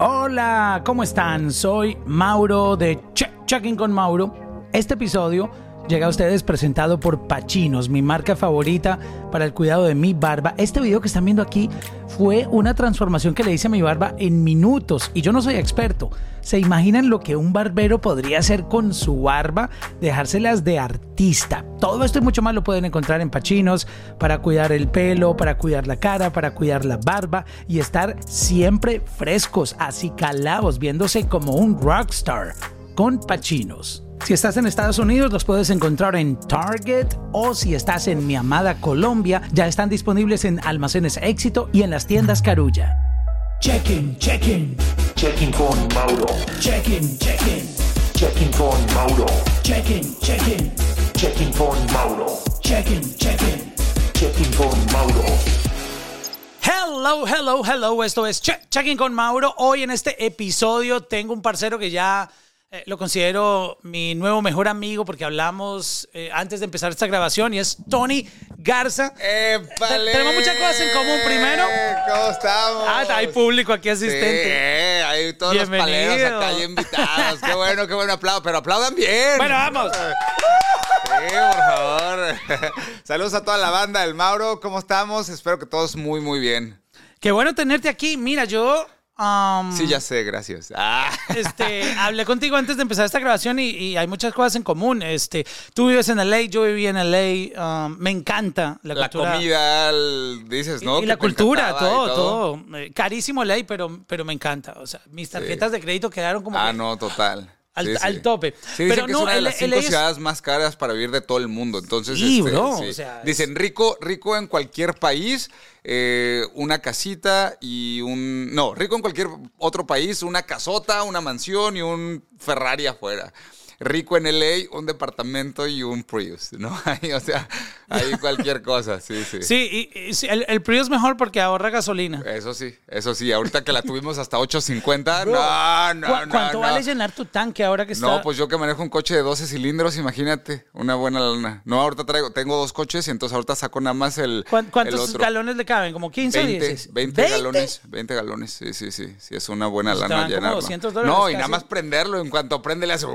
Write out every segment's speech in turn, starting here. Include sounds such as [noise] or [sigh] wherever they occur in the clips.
Hola, ¿cómo están? Soy Mauro de Check Checking con Mauro. Este episodio llega a ustedes presentado por Pachinos, mi marca favorita para el cuidado de mi barba. Este video que están viendo aquí fue una transformación que le hice a mi barba en minutos y yo no soy experto. ¿Se imaginan lo que un barbero podría hacer con su barba? Dejárselas de artista. Todo esto y mucho más lo pueden encontrar en Pachinos para cuidar el pelo, para cuidar la cara, para cuidar la barba y estar siempre frescos, así calados, viéndose como un rockstar con Pachinos. Si estás en Estados Unidos, los puedes encontrar en Target o si estás en mi amada Colombia, ya están disponibles en Almacenes Éxito y en las tiendas Carulla. Check-in, check-in. Checking con Mauro. Check-in, check-in. Checking con Mauro. Check-in, check-in. Checking con Mauro. Check-in, check-in. Checking con Mauro. Hello, hello, hello. Esto es Check Checking con Mauro. Hoy en este episodio tengo un parcero que ya eh, lo considero mi nuevo mejor amigo porque hablamos eh, antes de empezar esta grabación y es Tony Garza. ¡Épale! Tenemos muchas cosas en común primero. ¿Cómo estamos? Ah, hay público aquí Sí, asistente. hay todos Bienvenido. los paleros acá hay invitados. Qué bueno, qué bueno aplauso. Pero aplaudan bien. Bueno, vamos. Sí, por favor. Saludos a toda la banda del Mauro. ¿Cómo estamos? Espero que todos muy, muy bien. Qué bueno tenerte aquí. Mira, yo um, Sí, ya sé, gracias. Ah. [laughs] este, hablé contigo antes de empezar esta grabación y, y hay muchas cosas en común. Este, tú vives en LA, yo viví en LA. um, me encanta la, La cultura. comida, el- dices, ¿no? Y, la cultura, y todo, todo. Eh, Carísimo ley, pero, pero me encanta. O sea, mis tarjetas de crédito quedaron como Ah, que no, total. Al, Sí, sí. al tope. Sí, dicen pero que no, es una de las cinco es- ciudades más caras para vivir de todo el mundo. Entonces, Sí, este, bro, sí. o sea, dicen rico, rico en cualquier país, eh, una casita y un no, rico en cualquier otro país, una casota, una mansión y un Ferrari afuera. Rico en LA, un departamento y un Prius, ¿no? [laughs] Ahí, o sea, ahí cualquier cosa, sí, sí. Sí, y, y sí, el, el Prius es mejor porque ahorra gasolina. Eso sí, eso sí. Ahorita que la tuvimos hasta 8.50, [laughs] Bro, no, no, ¿cu- no. ¿Cuánto no. vale llenar tu tanque ahora que está? No, pues yo que manejo un coche de 12 cilindros, imagínate, una buena lana. No, ahorita traigo, tengo dos coches y entonces ahorita saco nada más el, ¿Cuán- el ¿Cuántos otro. galones le caben? ¿Como 15 o 20, 10? 20, galones, 20 galones, sí, sí, sí, sí, es una buena Pues lana dan como llenarlo. 200 dólares no, y nada más prenderlo, en cuanto prende le hace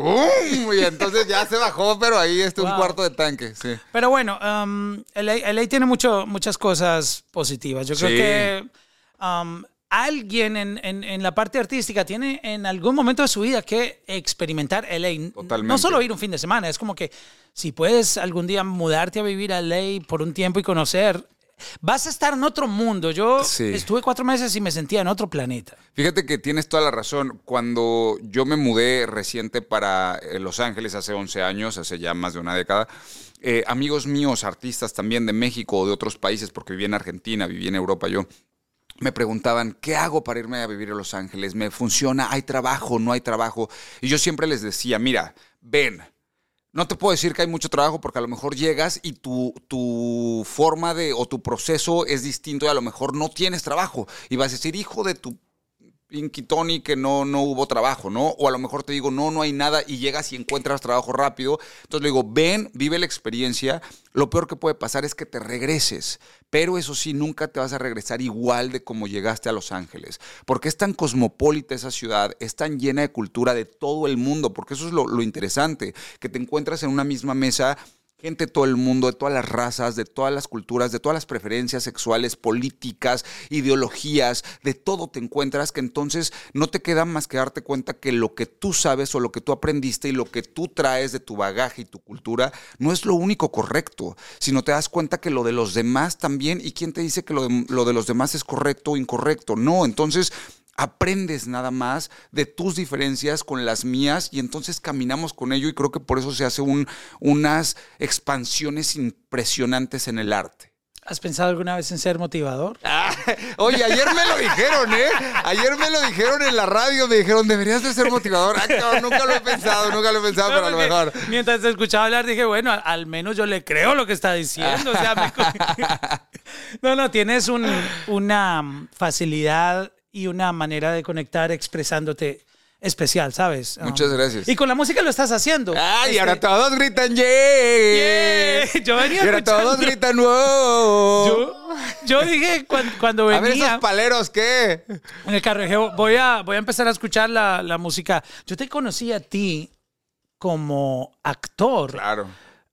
[laughs] entonces ya se bajó, pero ahí está un Wow. cuarto de tanque, sí. Pero bueno, um, LA, LA tiene mucho, muchas cosas positivas. Yo creo Sí. que um, alguien en, en- en la parte artística tiene en algún momento de su vida que experimentar LA. Totalmente. No solo ir un fin de semana, es como que si puedes algún día mudarte a vivir a LA por un tiempo y conocer, vas a estar en otro mundo. Yo Sí. estuve cuatro meses y me sentía en otro planeta. Fíjate que tienes toda la razón. Cuando yo me mudé reciente para eh, Los Ángeles hace 11 años, hace ya más de una década, eh, amigos míos, artistas también de México o de otros países, porque viví en Argentina, viví en Europa yo, me preguntaban, ¿qué hago para irme a vivir a Los Ángeles? ¿Me funciona? ¿Hay trabajo? ¿No hay trabajo? Y yo siempre les decía, mira, ven. No te puedo decir que hay mucho trabajo porque a lo mejor llegas y tu, tu forma de o tu proceso es distinto y a lo mejor no tienes trabajo. Y vas a decir, hijo de tu Tony que no, no hubo trabajo, ¿no? O a lo mejor te digo, no, no hay nada y llegas y encuentras trabajo rápido. Entonces le digo, ven, vive la experiencia. Lo peor que puede pasar es que te regreses. Pero eso sí, nunca te vas a regresar igual de como llegaste a Los Ángeles. Porque es tan cosmopolita esa ciudad, es tan llena de cultura de todo el mundo. Porque eso es lo, lo interesante, que te encuentras en una misma mesa gente de todo el mundo, de todas las razas, de todas las culturas, de todas las preferencias sexuales, políticas, ideologías, de todo te encuentras que entonces no te queda más que darte cuenta que lo que tú sabes o lo que tú aprendiste y lo que tú traes de tu bagaje y tu cultura no es lo único correcto, sino te das cuenta que lo de los demás también, y quién te dice que lo de, lo de los demás es correcto o incorrecto, no, entonces aprendes nada más de tus diferencias con las mías y entonces caminamos con ello y creo que por eso se hace un, unas expansiones impresionantes en el arte. ¿Has pensado alguna vez en ser motivador? [laughs] Ah, oye, ayer me lo dijeron, ¿eh? Ayer me lo dijeron en la radio, me dijeron, deberías de ser motivador. Ah, cabrón, nunca lo he pensado, nunca lo he pensado, pero a lo mejor. Mientras te escuchaba hablar, dije, bueno, al, menos yo le creo lo que está diciendo. O sea, me [laughs] [laughs] no, no, tienes un- una facilidad y una manera de conectar expresándote especial, ¿sabes? Muchas Um, gracias. Y con la música lo estás haciendo. Ay, y Este, ahora todos gritan, yeah. Yeah. Yo venía Y ahora todos escuchando- gritan, wow. Yo, yo dije cuan- cuando, A ver, venía esos paleros, ¿qué? en el carro, dije, voy a, voy a empezar a escuchar la, la música. Yo te conocí a ti como actor. Claro.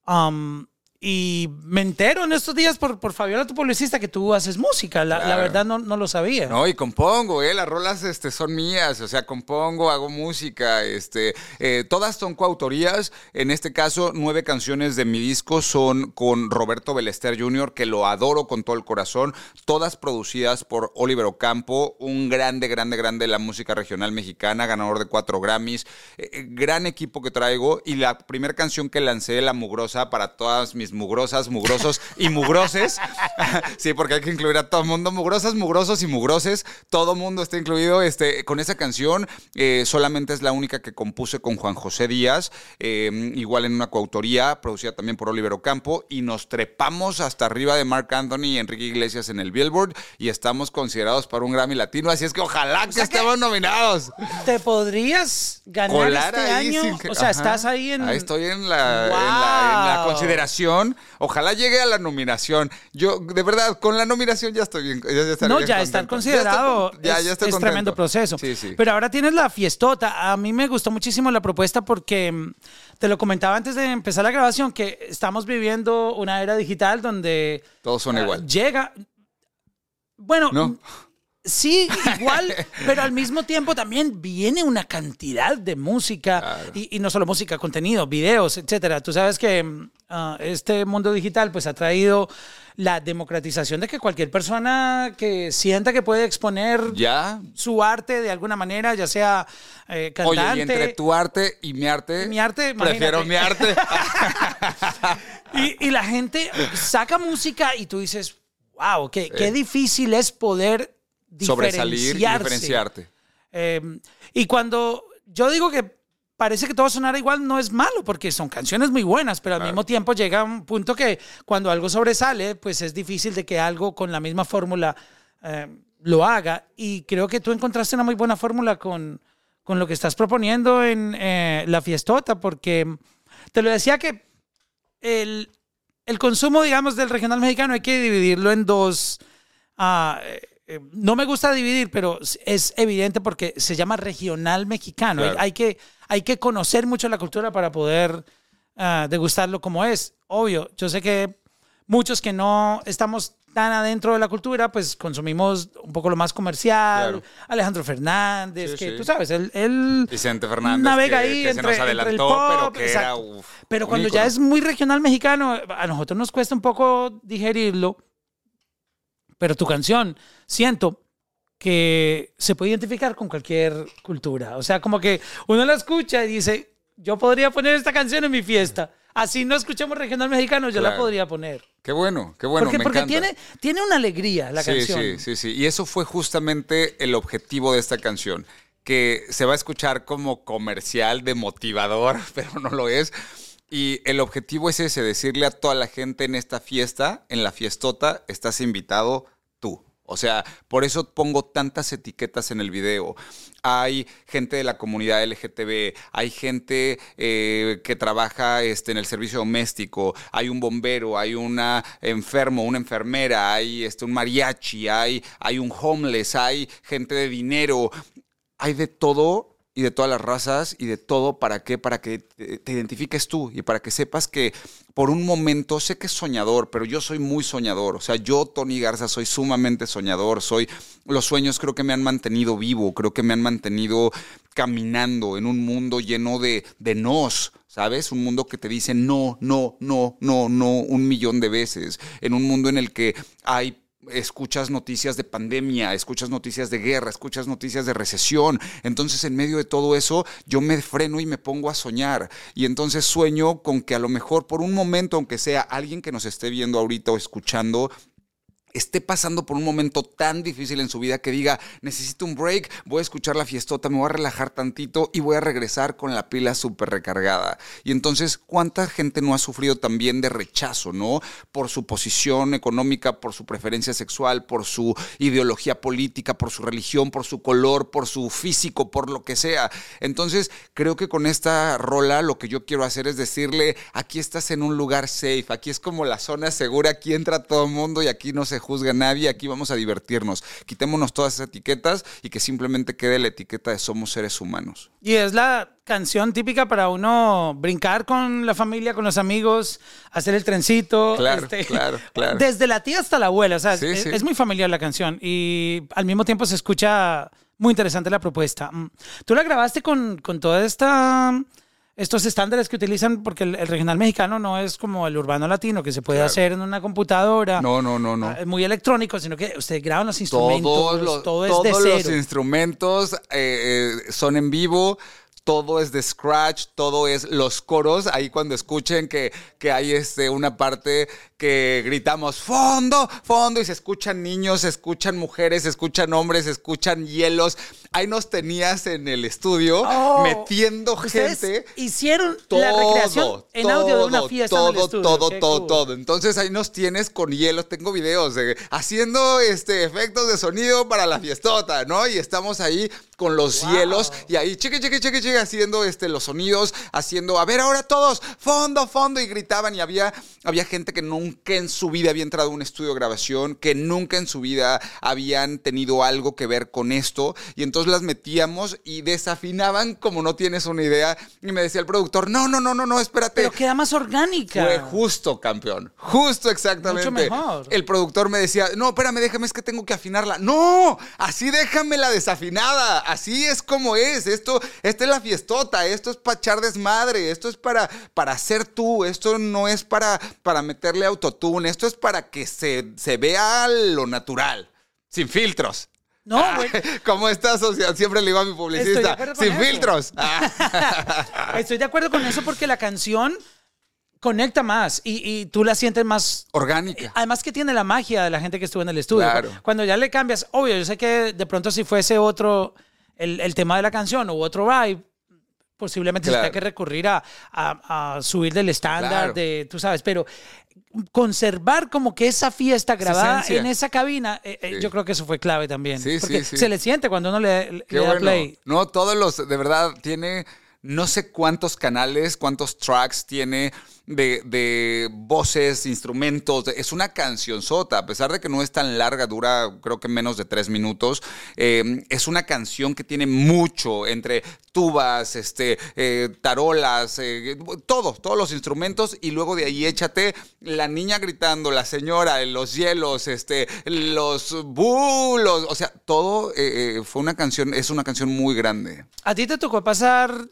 Um, y me entero en estos días por, por Fabiola, tu publicista, que tú haces música. La, verdad no, no lo sabía. No, y compongo, ¿eh? Las rolas este, son mías, o sea, compongo, hago música, este, eh, todas son coautorías. En este caso, nueve canciones de mi disco son con Roberto Belester Jr., que lo adoro con todo el corazón, todas producidas por Oliver Ocampo, un grande, grande, grande de la música regional mexicana, ganador de cuatro Grammys, eh, eh, gran equipo que traigo, y la primera canción que lancé, La Mugrosa, para todas mis mugrosas, mugrosos y mugroses, [laughs] sí, porque hay que incluir a todo el mundo, mugrosas, mugrosos y mugroses, todo mundo está incluido este, con esa canción, eh, solamente es la única que compuse con Juan José Díaz, eh, igual en una coautoría, producida también por Oliver Ocampo, y nos trepamos hasta arriba de Mark Anthony y Enrique Iglesias en el Billboard, y estamos considerados para un Grammy Latino, así es que ojalá que estemos nominados. ¿Te podrías ganar Colar este año? sin o sea, Ajá. estás ahí en... Ahí estoy en la, en la- en la Wow. Ojalá llegue a la nominación. Yo, de verdad, con la nominación ya estoy bien. Ya, ya No, bien ya estar considerado Ya estoy, ya, es, estoy es tremendo proceso. Sí, sí. Pero ahora tienes la fiestota. A mí me gustó muchísimo la propuesta porque mm, te lo comentaba antes de empezar la grabación que estamos viviendo una era digital donde Todos son ah, igual. llega. Bueno, ¿No? Sí, igual, [laughs] pero al mismo tiempo también viene una cantidad de música Claro. y, y no solo música, contenido, videos, etcétera. Tú sabes que mm, ah, este mundo digital pues ha traído la democratización de que cualquier persona que sienta que puede exponer Ya. su arte de alguna manera, ya sea eh, Oye, cantante, y entre tu arte y mi arte. Mi arte, Prefiero imagínate. mi arte. [laughs] y, y la gente saca música y tú dices, wow, qué, qué Eh. difícil es poder Sobresalir y diferenciarte. Eh, y cuando yo digo que parece que todo sonara igual, no es malo, porque son canciones muy buenas, pero al Claro. mismo tiempo llega un punto que cuando algo sobresale, pues es difícil de que algo con la misma fórmula eh, lo haga. Y creo que tú encontraste una muy buena fórmula con, con lo que estás proponiendo en eh, la fiestota, porque te lo decía que el, el consumo, digamos, del regional mexicano hay que dividirlo en dos. ah, eh, no me gusta dividir, pero es evidente porque se llama regional mexicano. Claro. Hay, hay que, hay que conocer mucho la cultura para poder ah, degustarlo como es. Obvio, yo sé que muchos que no estamos tan adentro de la cultura, pues consumimos un poco lo más comercial. Claro. Alejandro Fernández, Sí, que sí. tú sabes, él, él Vicente Fernández. navega que- ahí que se entre, nos entre el adelantó, pop, pero que era. exacto. uf, Pero cuando ya es muy regional mexicano, a nosotros nos cuesta un poco digerirlo. Pero tu canción, siento que se puede identificar con cualquier cultura. O sea, como que uno la escucha y dice, yo podría poner esta canción en mi fiesta. Así no escuchamos regional mexicano, yo la podría poner. Qué bueno, qué bueno. porque me porque encanta. tiene, tiene una alegría la sí, canción. Sí, sí, sí. Y eso fue justamente el objetivo de esta canción. Que se va a escuchar como comercial de motivador, [laughs] pero no lo es. Y el objetivo es ese, decirle a toda la gente en esta fiesta, en la fiestota, estás invitado tú. O sea, por eso pongo tantas etiquetas en el video. Hay gente de la comunidad LGTB, hay gente eh, que trabaja este, en el servicio doméstico, hay un bombero, hay una enfermo, una enfermera, hay este, un mariachi, hay, hay un homeless, hay gente de dinero, hay de todo y de todas las razas y de todo para qué, para que te, identifiques tú y para que sepas que por un momento sé que es soñador, pero yo soy muy soñador, o sea, yo Tony Garza soy sumamente soñador, soy los sueños creo que me han mantenido vivo, creo que me han mantenido caminando en un mundo lleno de de nos, ¿sabes? Un mundo que te dice no, no, no, no, no un millón de veces, en un mundo en el que hay escuchas noticias de pandemia, escuchas noticias de guerra, escuchas noticias de recesión. Entonces, en medio de todo eso, yo me freno y me pongo a soñar. Y entonces sueño con que a lo mejor por un momento, aunque sea alguien que nos esté viendo ahorita o escuchando, esté pasando por un momento tan difícil en su vida que diga, necesito un break, voy a escuchar la fiestota, me voy a relajar tantito y voy a regresar con la pila súper recargada. Y entonces, ¿cuánta gente no ha sufrido también de rechazo, no? Por su posición económica, por su preferencia sexual, por su ideología política, por su religión, por su color, por su físico, por lo que sea. Entonces, creo que con esta rola lo que yo quiero hacer es decirle, aquí estás en un lugar safe, aquí es como la zona segura, aquí entra todo el mundo y aquí no se juzga a nadie, aquí vamos a divertirnos. Quitémonos todas esas etiquetas y que simplemente quede la etiqueta de somos seres humanos. Y es la canción típica para uno brincar con la familia, con los amigos, hacer el trencito. Claro, claro, [laughs] claro. Desde la tía hasta la abuela, o sea, Sí, es, sí. es muy familiar la canción y al mismo tiempo se escucha muy interesante la propuesta. Mm. Tú la grabaste con, con toda esta... Estos estándares que utilizan, porque el, el regional mexicano no es como el urbano latino, que se puede Claro. hacer en una computadora. No, no, no, no. ah, muy electrónico, sino que ustedes graban los instrumentos, Todos los, todo es todos de los instrumentos eh, eh, son en vivo. Todo es de scratch, todo es los coros. Ahí cuando escuchen que, que hay este, una parte que gritamos fondo, fondo, y se escuchan niños, se escuchan mujeres, se escuchan hombres, se escuchan hielos. Ahí nos tenías en el estudio Oh, metiendo gente. hicieron Todo, la recreación en audio de una todo, fiesta en todo, el estudio. todo, Qué todo, cool. todo. Entonces ahí nos tienes con hielo. Tengo videos de haciendo este efectos de sonido para la fiestota, ¿no? Y estamos ahí con los Wow. hielos y ahí chique, chique, chique, chique, haciendo este los sonidos, haciendo, a ver ahora todos, fondo, fondo y gritaban y había había gente que nunca en su vida había entrado a un estudio de grabación, que nunca en su vida habían tenido algo que ver con esto y entonces las metíamos y desafinaban como no tienes una idea y me decía el productor, "No, no, no, no, no, espérate." Pero queda más orgánica. Fue justo, campeón. Justo exactamente. Mucho mejor. El productor me decía, no, espérame, déjame, es que tengo que afinarla. No, así déjamela desafinada. Así es como es. Esto, esta es la fiestota. Esto es para echar desmadre. Esto es para, para ser tú. Esto no es para, para meterle autotune. Esto es para que se, se vea lo natural. Sin filtros. No, Ah, güey. [laughs] ¿Cómo estás, socia? Siempre le digo a mi publicista. Sin eso. filtros. [laughs] Ah. Estoy de acuerdo con eso porque la canción conecta más y, y tú la sientes más Orgánica. Además que tiene la magia de la gente que estuvo en el estudio. Claro. Cuando ya le cambias, obvio, yo sé que de pronto si fuese otro, el, el tema de la canción o otro vibe, posiblemente se tenga que recurrir a, a- a subir del estándar, Claro. de, tú sabes, pero conservar como que esa fiesta grabada en esa cabina, eh, eh, Sí. yo creo que eso fue clave también. Sí, porque sí. se le siente cuando uno le, da bueno. play. No, todos los, de verdad, tiene no sé cuántos canales, cuántos tracks tiene de, de voces, instrumentos. Es una canción sota, a pesar de que no es tan larga, dura creo que menos de tres minutos. eh, es una canción que tiene mucho entre tubas, este, eh, tarolas, eh, todo, todos los instrumentos y luego de ahí échate la niña gritando, la señora, los hielos, este, los bulos, o sea, todo eh, fue una canción, es una canción muy grande. ¿A ti te tocó pasar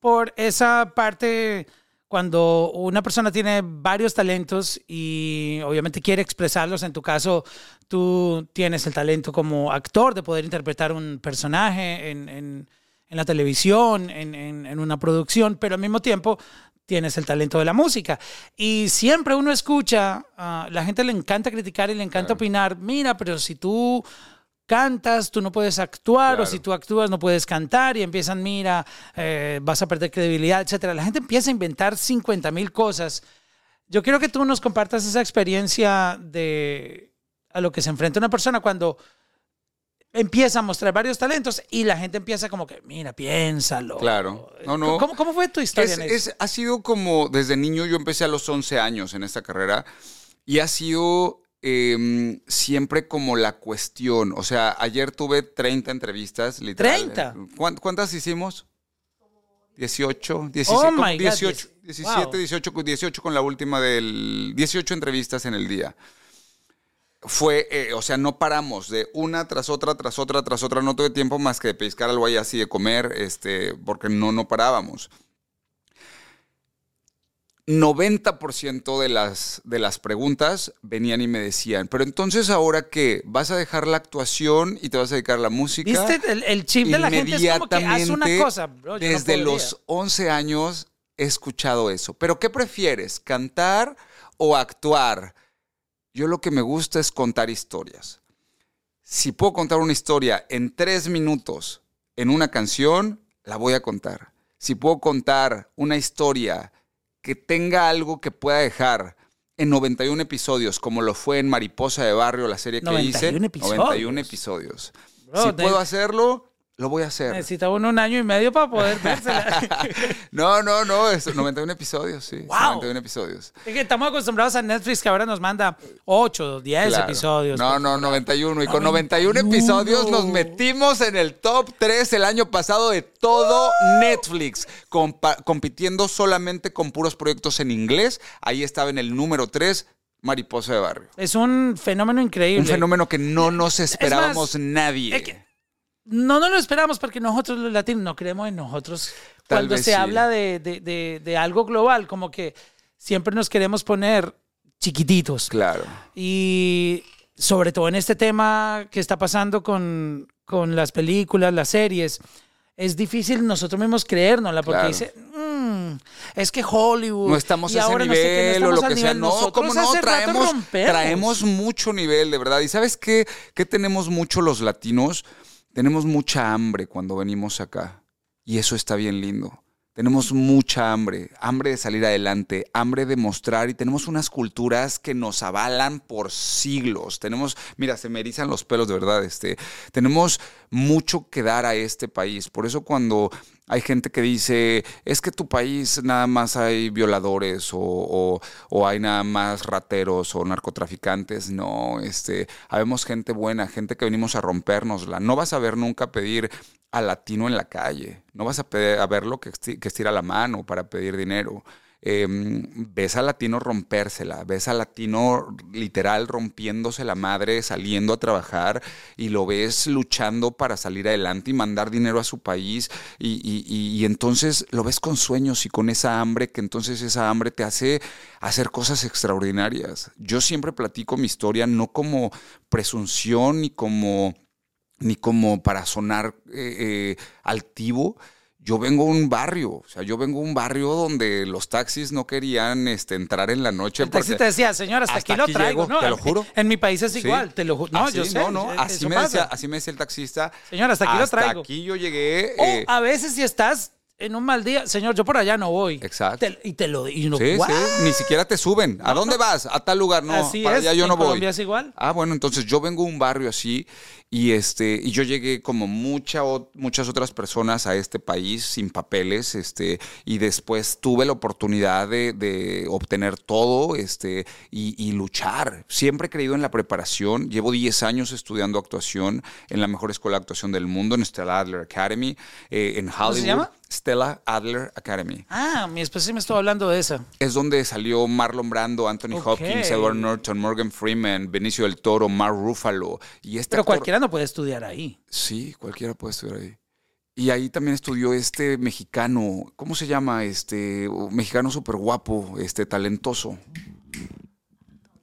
por esa parte cuando una persona tiene varios talentos y obviamente quiere expresarlos? En tu caso, tú tienes el talento como actor de poder interpretar un personaje en, en- en la televisión, en, en- en una producción, pero al mismo tiempo tienes el talento de la música. Y siempre uno escucha, a la gente le encanta criticar y le encanta opinar, mira, pero si tú cantas, tú no puedes actuar, o si tú actúas, no puedes cantar, y empiezan, mira, eh, vas a perder credibilidad, etcétera. La gente empieza a inventar 50 mil cosas. Yo quiero que tú nos compartas esa experiencia de a lo que se enfrenta una persona cuando empieza a mostrar varios talentos y la gente empieza como que, mira, piénsalo. Claro. No, no. ¿Cómo, cómo fue tu historia Es- en eso? es- ha sido como desde niño, yo empecé a los 11 años en esta carrera y ha sido em, siempre como la cuestión. O sea, ayer tuve 30 entrevistas, literal. ¿30? ¿Cuán- ¿Cuántas hicimos? 18, 17, Oh como my God, 18, diez- 17, wow. 18, 18 con la última del 18 entrevistas en el día. Fue, eh, o sea, no paramos de una tras otra, tras otra, tras otra. No tuve tiempo más que de pescar algo ahí así, de comer, este, porque no, no parábamos. 90% de las, de las preguntas venían y me decían, pero entonces ahora qué, vas a dejar la actuación y te vas a dedicar a la música. ¿Viste? El, el chip de la gente es como que haz una Inmediatamente, cosa, bro. yo no Desde los 11 años he escuchado eso. ¿Pero qué prefieres, cantar o actuar? Yo lo que me gusta es contar historias. Si puedo contar una historia en tres minutos en una canción, la voy a contar. Si puedo contar una historia que tenga algo que pueda dejar en 91 episodios, como lo fue en Mariposa de Barrio, la serie que hice. 91 episodios. 91 episodios. Bro, si puedo hacerlo, Lo voy a hacer. Necesita uno un año y medio para poder [laughs] vérsela. No, no, no, es 91 episodios, sí. Wow. 91 episodios. es que estamos acostumbrados a Netflix que ahora nos manda 8, 10 Claro. episodios. No, no, 91. Y con 91 episodios nos metimos en el top 3 el año pasado de todo Netflix, compitiendo solamente con puros proyectos en inglés. Ahí estaba en el número 3, Mariposa de Barrio. Es un fenómeno increíble. Un fenómeno que no nos esperábamos más, nadie. es que- No, no lo esperamos porque nosotros los latinos no creemos en nosotros. Tal Cuando se sí. habla de, de- de- de algo global, como que siempre nos queremos poner chiquititos. Claro. Y sobre todo en este tema que está pasando con, con las películas, las series, es difícil nosotros mismos creérnosla porque Claro. dice, "Mm, es que Hollywood. No estamos y a ese ahora no sé qué, no nivel o lo que sea. nivel". No, Nosotros como no, traemos, traemos mucho nivel, de verdad. ¿Y sabes qué? ¿Qué tenemos mucho los latinos? Tenemos mucha hambre cuando venimos acá. Y eso está bien lindo. Tenemos mucha hambre, hambre de salir adelante, hambre de mostrar y tenemos unas culturas que nos avalan por siglos. Tenemos, mira, se me erizan los pelos de verdad, este, tenemos mucho que dar a este país. Por eso cuando hay gente que dice, es que tu país nada más hay violadores o, o- o hay nada más rateros o narcotraficantes. No, este, habemos gente buena, gente que venimos a rompernosla. No vas a ver nunca pedir al latino en la calle. No vas a, pedir, a verlo que, esti- que estira la mano para pedir dinero. Eh, ves al latino rompérsela, ves al latino literal rompiéndose la madre, saliendo a trabajar y lo ves luchando para salir adelante y mandar dinero a su país y- y entonces lo ves con sueños y con esa hambre que entonces esa hambre te hace hacer cosas extraordinarias. Yo siempre platico mi historia no como presunción ni como ni como para sonar eh, eh, altivo. Yo vengo a un barrio, o sea, yo vengo a un barrio donde los taxis no querían este, entrar en la noche. El taxi porque- te decía, señor, hasta, hasta aquí lo traigo. llego, ¿no? te lo juro. En mi país es Sí. igual, te lo juro. No, Así, yo sé. No, no, eh, así me, decía, así me decía el taxista. Señor, hasta aquí lo traigo. aquí yo llegué. O eh, a veces si estás en un mal día, señor, yo por allá no voy. Exacto. Te- y te lo y uno, sí, sí, ni siquiera te suben. ¿A dónde vas? A tal lugar. No, Así para es, allá yo en no voy. Colombia es igual. Ah, bueno, entonces yo vengo a un barrio así y este y yo llegué como mucha, muchas otras personas a este país sin papeles, este y después tuve la oportunidad de, de obtener todo, este y, y luchar. Siempre he creído en la preparación. Llevo 10 años estudiando actuación en la mejor escuela de actuación del mundo, en Stella Adler Academy, eh, en Hollywood. se llama? Stella Adler Academy. Ah, mi esposa sí me estuvo hablando de esa. Es donde salió Marlon Brando, Anthony. Hopkins, Edward Norton, Morgan Freeman, Benicio del Toro, Mark Ruffalo. Y este Pero actor- cualquiera no puede estudiar ahí. Sí, cualquiera puede estudiar ahí. Y ahí también estudió este mexicano, ¿cómo se llama? Este mexicano súper guapo, este talentoso.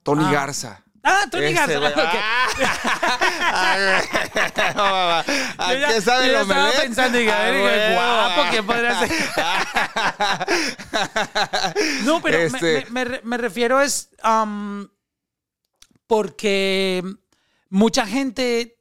Tony Ah. Garza. Ah, Tony Ese, Garza. güey. [laughs] ok. [laughs] ¿A Yo ya- qué sabe yo ya estaba pensando, y a ver, Ah, guapo, ¿quién podría ser? [laughs] No, pero me- Este- me, me re- me refiero es am, porque mucha gente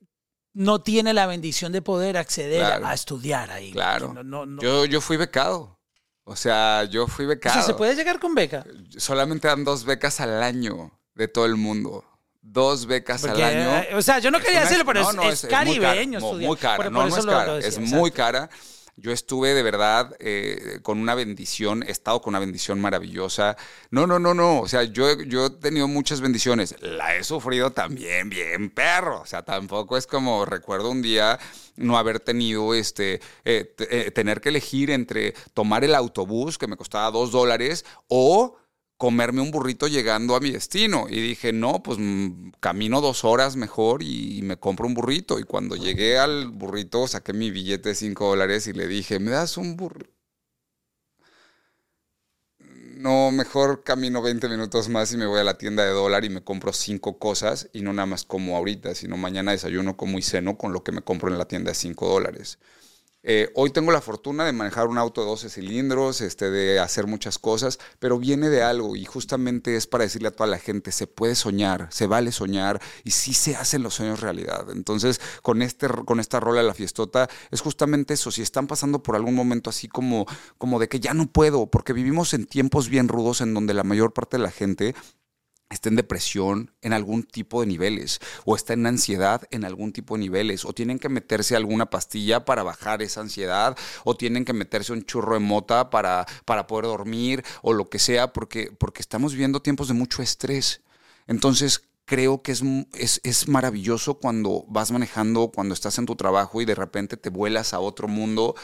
no tiene la bendición de poder acceder Claro. a estudiar ahí. Claro. No, no, no. Yo, yo fui becado. O sea, yo fui o becado. sea, ¿se puede llegar con beca? Solamente dan dos becas al año de todo el mundo. Dos becas Porque, al año. eh, o sea, yo no quería decirlo, pero no, es, no, es muy cara, caribeño estudiar. Muy cara, Por- no, por no es cara, lo decía, es exacto. muy cara. Yo estuve de verdad eh, con una bendición, he estado con una bendición maravillosa. No, no, no, no. O sea, yo, yo he tenido muchas bendiciones. La he sufrido también bien, perro. O sea, tampoco es como recuerdo un día no haber tenido este, eh, eh, tener que elegir entre tomar el autobús, que me costaba dos dólares, o comerme un burrito llegando a mi destino. Y dije, no, pues mm, camino dos horas mejor y, me compro un burrito. Y cuando llegué al burrito, saqué mi billete de cinco dólares y le dije, ¿me das un burrito? No, mejor camino 20 minutos más y me voy a la tienda de dólar y me compro cinco cosas y no nada más como ahorita, sino mañana desayuno, como y ceno con lo que me compro en la tienda de 5 dólares. Eh, hoy tengo la fortuna de manejar un auto de 12 cilindros, este, de hacer muchas cosas, pero viene de algo y justamente es para decirle a toda la gente, se puede soñar, se vale soñar y sí se hacen los sueños realidad. Entonces, con, este, con esta rola de la fiestota, es justamente eso, si están pasando por algún momento así como, como de que ya no puedo, porque vivimos en tiempos bien rudos en donde la mayor parte de la gente está en depresión en algún tipo de niveles o está en ansiedad en algún tipo de niveles o tienen que meterse alguna pastilla para bajar esa ansiedad o tienen que meterse un churro de mota para, para poder dormir o lo que sea porque, porque estamos viviendo tiempos de mucho estrés. Entonces creo que es, es, es maravilloso cuando vas manejando, cuando estás en tu trabajo y de repente te vuelas a otro mundo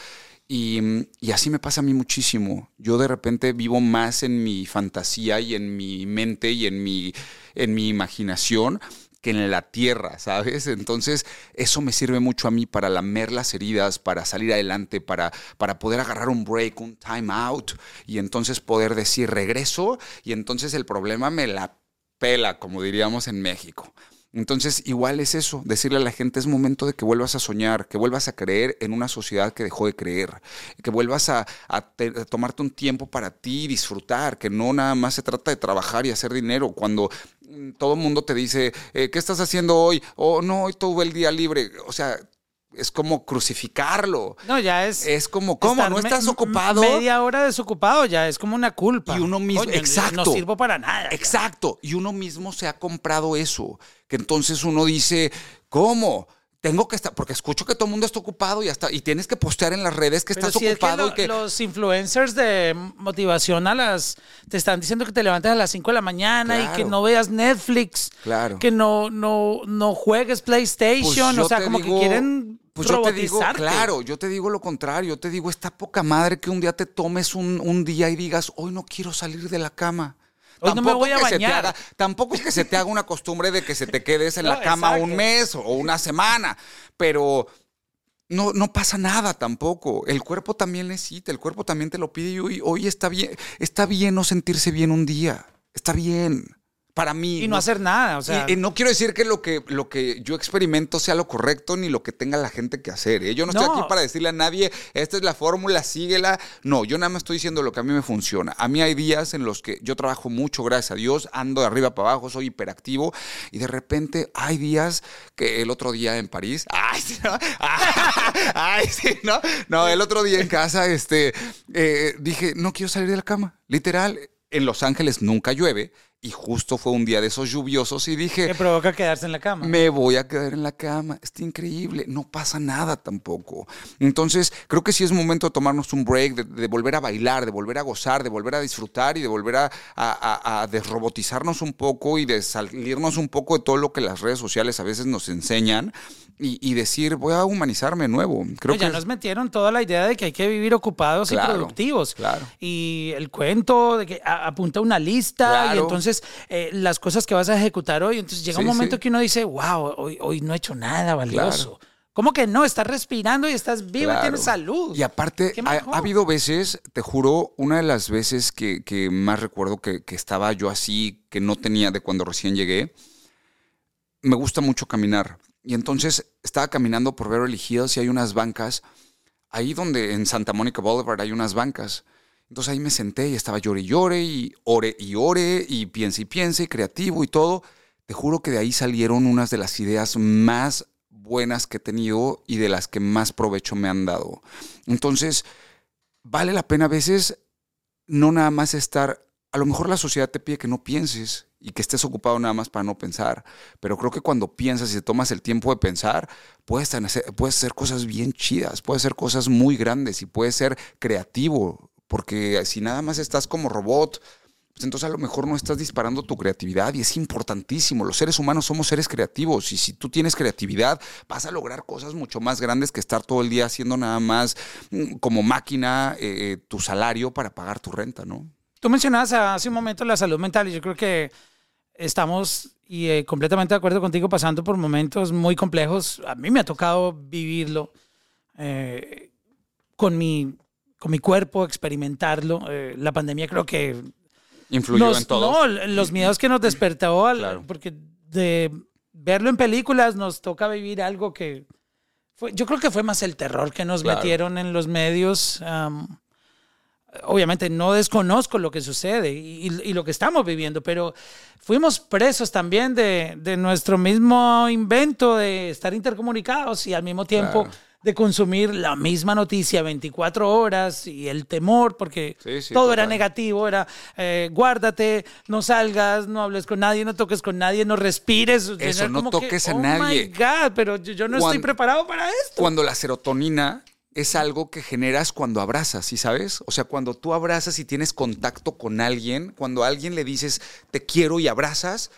y, así me pasa a mí muchísimo. Yo de repente vivo más en mi fantasía y en mi mente y en mi, en mi imaginación que en la tierra, ¿sabes? Entonces, eso me sirve mucho a mí para lamer las heridas, para salir adelante, para, para poder agarrar un break, un time out, y entonces poder decir regreso, y entonces el problema me la pela, como diríamos en México. Entonces, igual es eso, decirle a la gente es momento de que vuelvas a soñar, que vuelvas a creer en una sociedad que dejó de creer, que vuelvas a, a, te, a, tomarte un tiempo para ti disfrutar, que no nada más se trata de trabajar y hacer dinero. Cuando mm, todo el mundo te dice, eh, ¿qué estás haciendo hoy? O oh, no, hoy tuve el día libre. O sea, es como crucificarlo. No, ya es. Es como, ¿cómo? ¿No estás ocupado? Media hora desocupado, ya es como una culpa. Y uno mismo. Oye, exacto. No sirvo para nada. Exacto. Ya. Y uno mismo se ha comprado eso. Que entonces uno dice, ¿cómo? Tengo que estar, porque escucho que todo el mundo está ocupado y hasta, y tienes que postear en las redes que Pero estás si ocupado es que, y que. lo, Los influencers de motivación a las. Te están diciendo que te levantes a las 5 de la mañana Claro. y que no veas Netflix. Claro. Que no, no, no juegues PlayStation. Pues yo o sea, como digo- que quieren Pues yo te digo, claro, yo te digo lo contrario. Yo te digo, está poca madre que un día te tomes un, un día y digas, hoy no quiero salir de la cama. Hoy no me voy a bañar. haga- tampoco es que se te haga una costumbre de que se te quedes en [laughs] No, la cama exacto. un mes o una semana, pero no, no pasa nada tampoco. El cuerpo también necesita, el cuerpo también te lo pide y hoy, hoy está bien, está bien no sentirse bien un día. Está bien. Para mí. Y no hacer nada. O sea, Y, y no quiero decir que lo, que lo que yo experimento sea lo correcto ni lo que tenga la gente que hacer. ¿eh? Yo no estoy aquí para decirle a nadie, esta es la fórmula, síguela. No, yo nada más estoy diciendo lo que a mí me funciona. A mí hay días en los que yo trabajo mucho, gracias a Dios, ando de arriba para abajo, soy hiperactivo y de repente hay días que el otro día en París, [laughs] ay, sí, ¿no? [laughs] ay, sí, no, no, el otro día en casa, este, eh, dije, no quiero salir de la cama, literal. En Los Ángeles nunca llueve y justo fue un día de esos lluviosos y dije, que provoca quedarse en la cama. me voy a quedar en la cama. Está increíble. No pasa nada tampoco. Entonces, creo que sí es momento de tomarnos un break, de, de volver a bailar, de volver a gozar, de volver a disfrutar y de volver a, a- a- a desrobotizarnos un poco y de salirnos un poco de todo lo que las redes sociales a veces nos enseñan y, y decir, voy a humanizarme nuevo. Creo ya que nos metieron toda la idea de que hay que vivir ocupados y productivos. claro. Y el cuento de que apunta una lista y Claro. Eh, las cosas que vas a ejecutar hoy. Entonces llega un momento sí. que uno dice, wow, hoy, hoy no he hecho nada valioso. Claro. ¿Cómo que no? Estás respirando y estás vivo y Claro. tienes salud. Y aparte, ¿Qué ha, habido veces, te juro, una de las veces que, que más recuerdo que, que estaba yo así, que no tenía de cuando recién llegué, me gusta mucho caminar. Y entonces estaba caminando por Beverly Hills y hay unas bancas, ahí donde en Santa Mónica Boulevard hay unas bancas. Entonces ahí me senté y estaba llore y llore y ore y ore y piense y piense y creativo y todo. Te juro que de ahí salieron unas de las ideas más buenas que he tenido y de las que más provecho me han dado. Entonces, vale la pena a veces no nada más estar, a lo mejor la sociedad te pide que no pienses y que estés ocupado nada más para no pensar, pero creo que cuando piensas y te tomas el tiempo de pensar, puedes hacer, puedes hacer cosas bien chidas, puedes hacer cosas muy grandes y puedes ser creativo, porque si nada más estás como robot, pues entonces a lo mejor no estás disparando tu creatividad y es importantísimo. Los seres humanos somos seres creativos y si tú tienes creatividad vas a lograr cosas mucho más grandes que estar todo el día haciendo nada más mm, como máquina eh, tu salario para pagar tu renta, ¿no? Tú mencionabas hace un momento la salud mental y yo creo que estamos y eh, completamente de acuerdo contigo pasando por momentos muy complejos. A mí me ha tocado vivirlo eh, con, mi, con mi cuerpo, experimentarlo. Eh, la pandemia creo que Influyó nos- en todo. No, los miedos que nos despertó, al- Claro. porque de verlo en películas nos toca vivir algo que fue, yo creo que fue más el terror que nos Claro. metieron en los medios. am, obviamente no desconozco lo que sucede y, y- y lo que estamos viviendo, pero fuimos presos también de, de nuestro mismo invento de estar intercomunicados y al mismo tiempo Claro de consumir la misma noticia 24 horas y el temor, porque todo era negativo, era eh, guárdate, no salgas, no hables con nadie, no toques con nadie, no respires. Eso, no toques que, a oh. My God, pero yo, no estoy preparado para esto. Cuando la serotonina es algo que generas cuando abrazas, ¿sí sabes? O sea, cuando tú abrazas y tienes contacto con alguien, cuando a alguien le dices te quiero y abrazas,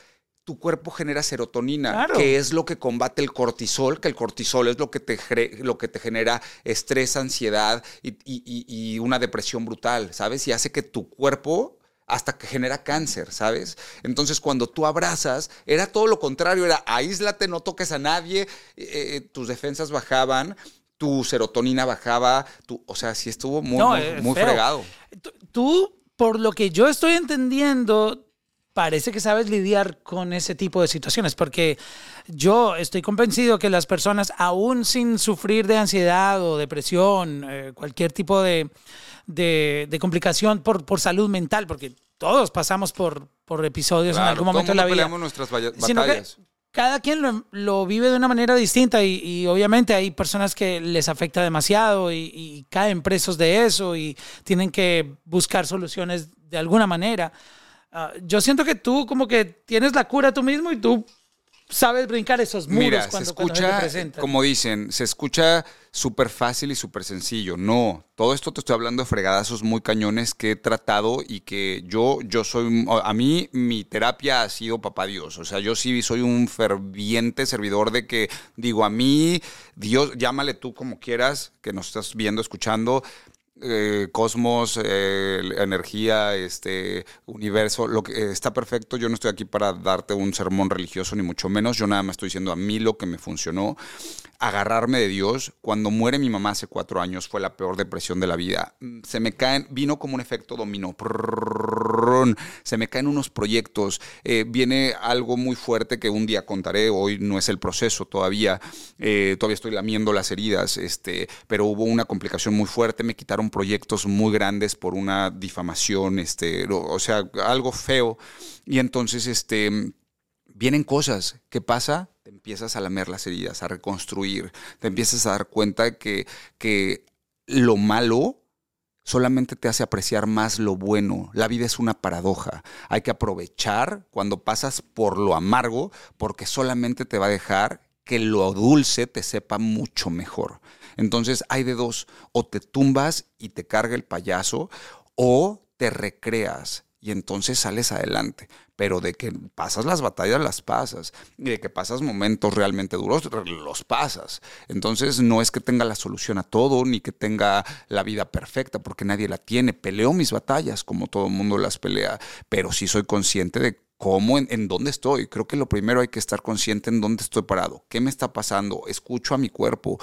tu cuerpo genera serotonina, que es lo que combate el cortisol, que el cortisol es lo que te, lo que te genera estrés, ansiedad y, y, una depresión brutal, ¿sabes? Y hace que tu cuerpo hasta que genera cáncer, ¿sabes? Entonces cuando tú abrazas, era todo lo contrario, era aíslate, no toques a nadie, eh, eh, tus defensas bajaban, tu serotonina bajaba, tu, o sea, sí estuvo muy, muy, muy fregado. Tú, por lo que yo estoy entendiendo, parece que sabes lidiar con ese tipo de situaciones, porque yo estoy convencido que las personas, aún sin sufrir de ansiedad o depresión, eh, cualquier tipo de, de, de complicación por, por, salud mental, porque todos pasamos por, por episodios claro, en algún momento de la vida. nuestras batallas. cada quien lo, lo, vive de una manera distinta y, y, obviamente hay personas que les afecta demasiado y, y caen presos de eso y tienen que buscar soluciones de alguna manera. Ah, yo siento que tú como que tienes la cura tú mismo y tú sabes brincar esos muros cuando, se escucha, cuando como dicen, se escucha súper fácil y súper sencillo. No, todo esto te estoy hablando de fregadazos muy cañones que he tratado y que yo, yo soy, a mí mi terapia ha sido papá Dios. O sea, yo sí soy un ferviente servidor de que digo, a mí, Dios, llámale tú como quieras, que nos estás viendo, escuchando, eh, cosmos, energía, este universo, lo que eh, está perfecto. Yo no estoy aquí para darte un sermón religioso ni mucho menos. Yo nada más estoy diciendo a mí lo que me funcionó. Agarrarme de Dios. Cuando muere mi mamá hace cuatro años fue la peor depresión de la vida. Se me caen, vino como un efecto dominó. Se me caen unos proyectos. viene algo muy fuerte que un día contaré. Hoy no es el proceso todavía. todavía estoy lamiendo las heridas. Este, pero hubo una complicación muy fuerte. Me quitaron proyectos muy grandes por una difamación, este, o sea, algo feo. Y entonces, este, vienen cosas. ¿Qué pasa? Te empiezas a lamer las heridas, a reconstruir. Te empiezas a dar cuenta que, que lo malo solamente te hace apreciar más lo bueno. La vida es una paradoja. Hay que aprovechar cuando pasas por lo amargo porque solamente te va a dejar que lo dulce te sepa mucho mejor. Entonces hay de dos, o te tumbas y te carga el payaso o te recreas y entonces sales adelante. Pero de que pasas las batallas, las pasas. Y de que pasas momentos realmente duros, los pasas. Entonces no es que tenga la solución a todo, ni que tenga la vida perfecta, porque nadie la tiene. Peleo mis batallas como todo el mundo las pelea, pero sí soy consciente de cómo, en, en, dónde estoy. Creo que lo primero hay que estar consciente en dónde estoy parado, qué me está pasando, escucho a mi cuerpo,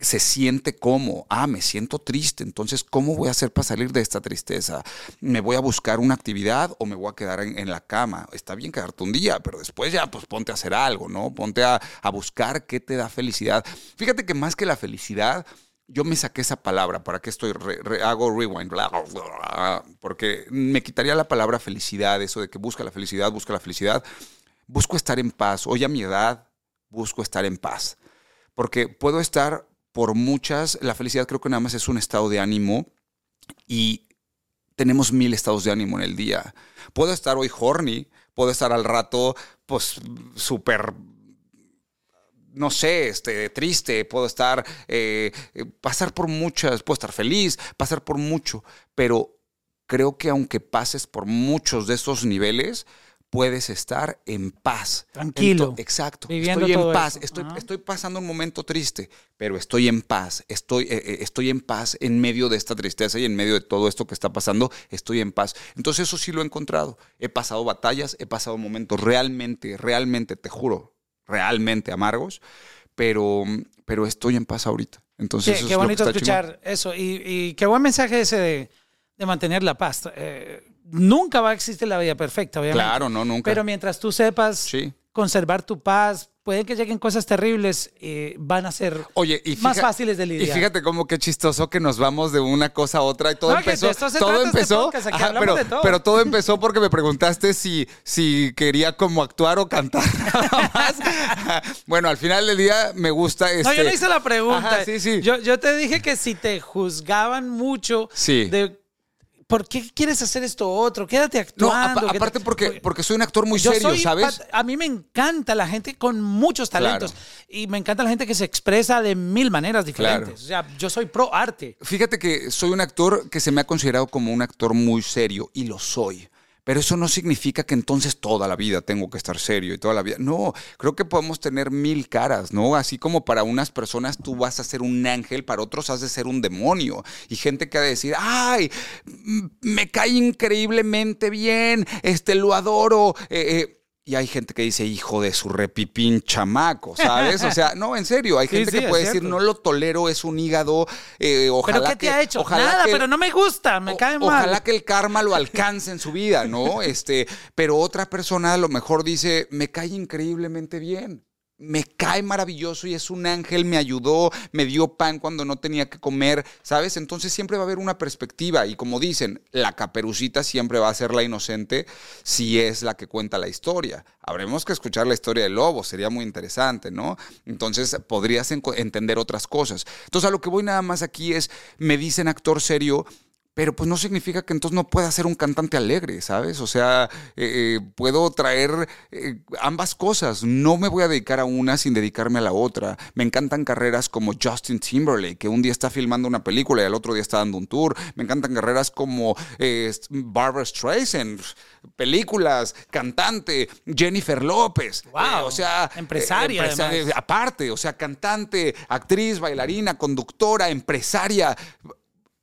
se siente como, ah, me siento triste, entonces, ¿cómo voy a hacer para salir de esta tristeza? ¿Me voy a buscar una actividad o me voy a quedar en, la cama? Está bien quedarte un día, pero después ya, pues ponte a hacer algo, ¿no? Ponte a, a buscar qué te da felicidad. Fíjate que más que la felicidad, yo me saqué esa palabra, ¿para qué estoy? Re, re, hago rewind, bla, bla, bla, porque me quitaría la palabra felicidad, eso de que busca la felicidad, busca la felicidad. Busco estar en paz. Hoy a mi edad busco estar en paz. Porque puedo estar por muchas, la felicidad creo que nada más es un estado de ánimo y tenemos mil estados de ánimo en el día. Puedo estar hoy horny, puedo estar al rato, pues, súper no sé, este, triste, puedo estar, eh, pasar por muchas, puedo estar feliz, pasar por mucho, pero creo que aunque pases por muchos de estos niveles, puedes estar en paz. Tranquilo. Ento exacto. estoy en paz. Estoy, estoy, pasando un momento triste, pero estoy en paz. Estoy, eh, estoy en paz en medio de esta tristeza y en medio de todo esto que está pasando. Estoy en paz. Entonces eso sí lo he encontrado. He pasado batallas, he pasado momentos realmente, realmente, te juro, realmente amargos, pero, pero estoy en paz ahorita. Entonces, qué, eso qué es bonito lo que está escuchar eso. Y, y, qué buen mensaje ese de, de mantener la paz. Eh, nunca va a existir la vida perfecta, obviamente. Claro, no, nunca. Pero mientras tú sepas sí. conservar tu paz. Puede que lleguen cosas terribles, eh, van a ser Oye, y más fáciles de lidiar. Y fíjate cómo qué chistoso que nos vamos de una cosa a otra y todo No, empezó. todo este empezó. podcast, pero, de todo. pero todo empezó porque me preguntaste si, si quería como actuar o cantar [laughs] nada más. bueno, al final del día me gusta este. No, yo no hice la pregunta. Ajá, sí, sí. Yo, yo te dije que si te juzgaban mucho Sí. de ¿por qué quieres hacer esto otro? Quédate no, actuando. que- aparte porque, porque soy un actor muy Yo serio, soy ¿sabes? A mí me encanta la gente con muchos talentos Claro. y me encanta la gente que se expresa de mil maneras diferentes. Claro. O sea, yo soy pro arte. Fíjate que soy un actor que se me ha considerado como un actor muy serio y lo soy. Pero eso no significa que entonces toda la vida tengo que estar serio y toda la vida. No, creo que podemos tener mil caras, ¿no? Así como para unas personas tú vas a ser un ángel, para otros has de ser un demonio. Y gente que ha de decir, ay, me cae increíblemente bien, este, lo adoro. eh, eh". Y hay gente que dice, hijo de su repipín chamaco, ¿sabes? O sea, [laughs] no, en serio, hay Sí, gente sí, que puede decir, no lo tolero, es un hígado, eh, ojalá ¿Pero qué te que- ha hecho? Nada, que- pero no me gusta, me o- cae mal. Ojalá que el karma lo alcance en su vida, ¿no? Este, pero otra persona a lo mejor dice, me cae increíblemente bien. Me cae maravilloso y es un ángel, me ayudó, me dio pan cuando no tenía que comer, ¿sabes? Entonces siempre va a haber una perspectiva y como dicen, la caperucita siempre va a ser la inocente si es la que cuenta la historia. Habremos que escuchar la historia del lobo, sería muy interesante, ¿no? Entonces podrías entender otras cosas. Entonces a lo que voy nada más aquí es, me dicen actor serio, pero pues no significa que entonces no pueda ser un cantante alegre, ¿sabes? O sea, eh, eh, puedo traer eh, ambas cosas. No me voy a dedicar a una sin dedicarme a la otra. Me encantan carreras como Justin Timberlake, que un día está filmando una película y al otro día está dando un tour. Me encantan carreras como eh, Barbara Streisand, películas, cantante, Jennifer López. Wow. O sea, Empresaria, empresa- además. aparte, o sea, cantante, actriz, bailarina, conductora, empresaria.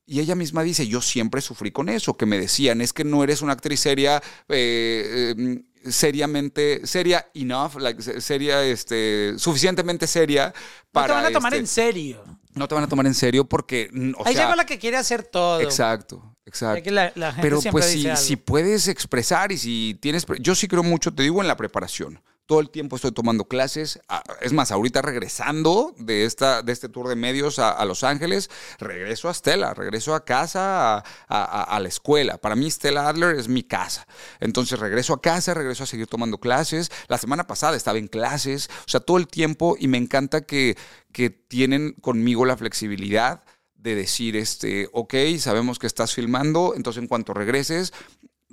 Y ella misma dice, yo siempre sufrí con eso, que me decían, es que no eres una actriz seria, eh, eh, seriamente, seria enough, like, se- seria, este, suficientemente seria no para... te van a tomar este, en serio. No te van a tomar en serio porque, o Ahí sea, llegó la que quiere hacer todo. Exacto, exacto. Ya que la- la gente Pero pues si, puedes expresar y si tienes... Yo sí creo mucho, te digo, en la preparación. Todo el tiempo estoy tomando clases. Es más, ahorita regresando de, esta, de este tour de medios a, Los Ángeles, regreso a Stella, regreso a casa, a la escuela. Para mí Stella Adler es mi casa. Entonces regreso a casa, regreso a seguir tomando clases. La semana pasada estaba en clases, o sea, todo el tiempo y me encanta que, que tienen conmigo la flexibilidad de decir, este, ok, sabemos que estás filmando, entonces en cuanto regreses,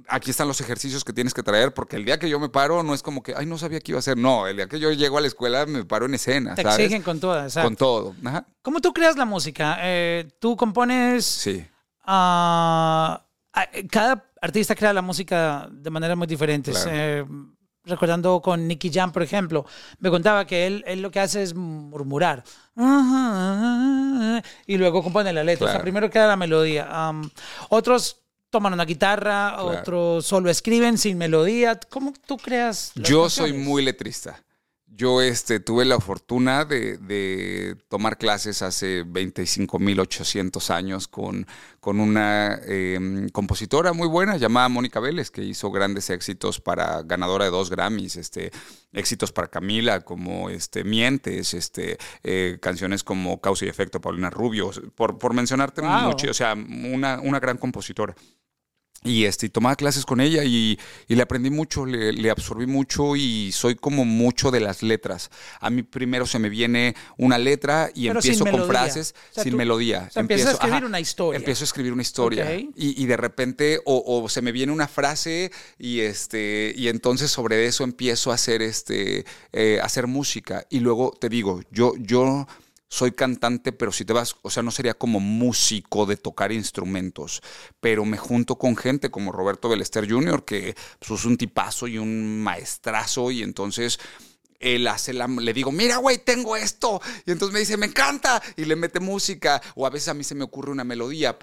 aquí están los ejercicios que tienes que traer, porque el día que yo me paro no es como que, ay, no sabía qué iba a hacer. No, el día que yo llego a la escuela me paro en escena, Te ¿sabes? exigen con todas. exacto. Con todo. Ajá. ¿Cómo tú creas la música? Eh, tú compones. Sí. ah, ah, cada artista crea la música de maneras muy diferentes. Claro. Eh, recordando con Nicky Jam, por ejemplo, me contaba que él, él lo que hace es murmurar. Y luego compone la letra. O sea, primero queda la melodía. Otros toman una guitarra, Claro. otros solo escriben sin melodía. ¿Cómo tú creas? Yo soy muy letrista. Yo este, tuve la fortuna de, de tomar clases hace 25.800 años con, con una eh, compositora muy buena llamada Mónica Vélez, que hizo grandes éxitos para ganadora de dos Grammys, este, éxitos para Camila, como este, Mientes, este, eh, canciones como Causa y Efecto, Paulina Rubio, por, por mencionarte Wow. mucho, o sea, una, una gran compositora. Y este, y tomaba clases con ella y, y le aprendí mucho, le, le absorbí mucho y soy como mucho de las letras. A mí primero se me viene una letra y Pero empiezo con frases O sea, sin tú- melodía. o sea, empiezas a Empiezo- escribir una historia. Empiezo a escribir una historia. Y, y de repente, o, o se me viene una frase y este, y entonces sobre eso empiezo a hacer este, eh, hacer música. Y luego te digo, yo, yo soy cantante, pero si te vas, o sea, no sería como músico de tocar instrumentos, pero me junto con gente como Roberto Belester Jr., que pues, es un tipazo y un maestrazo, y entonces él hace la, le digo, mira, güey, tengo esto. Y entonces me dice, me encanta. Y le mete música. O a veces a mí se me ocurre una melodía.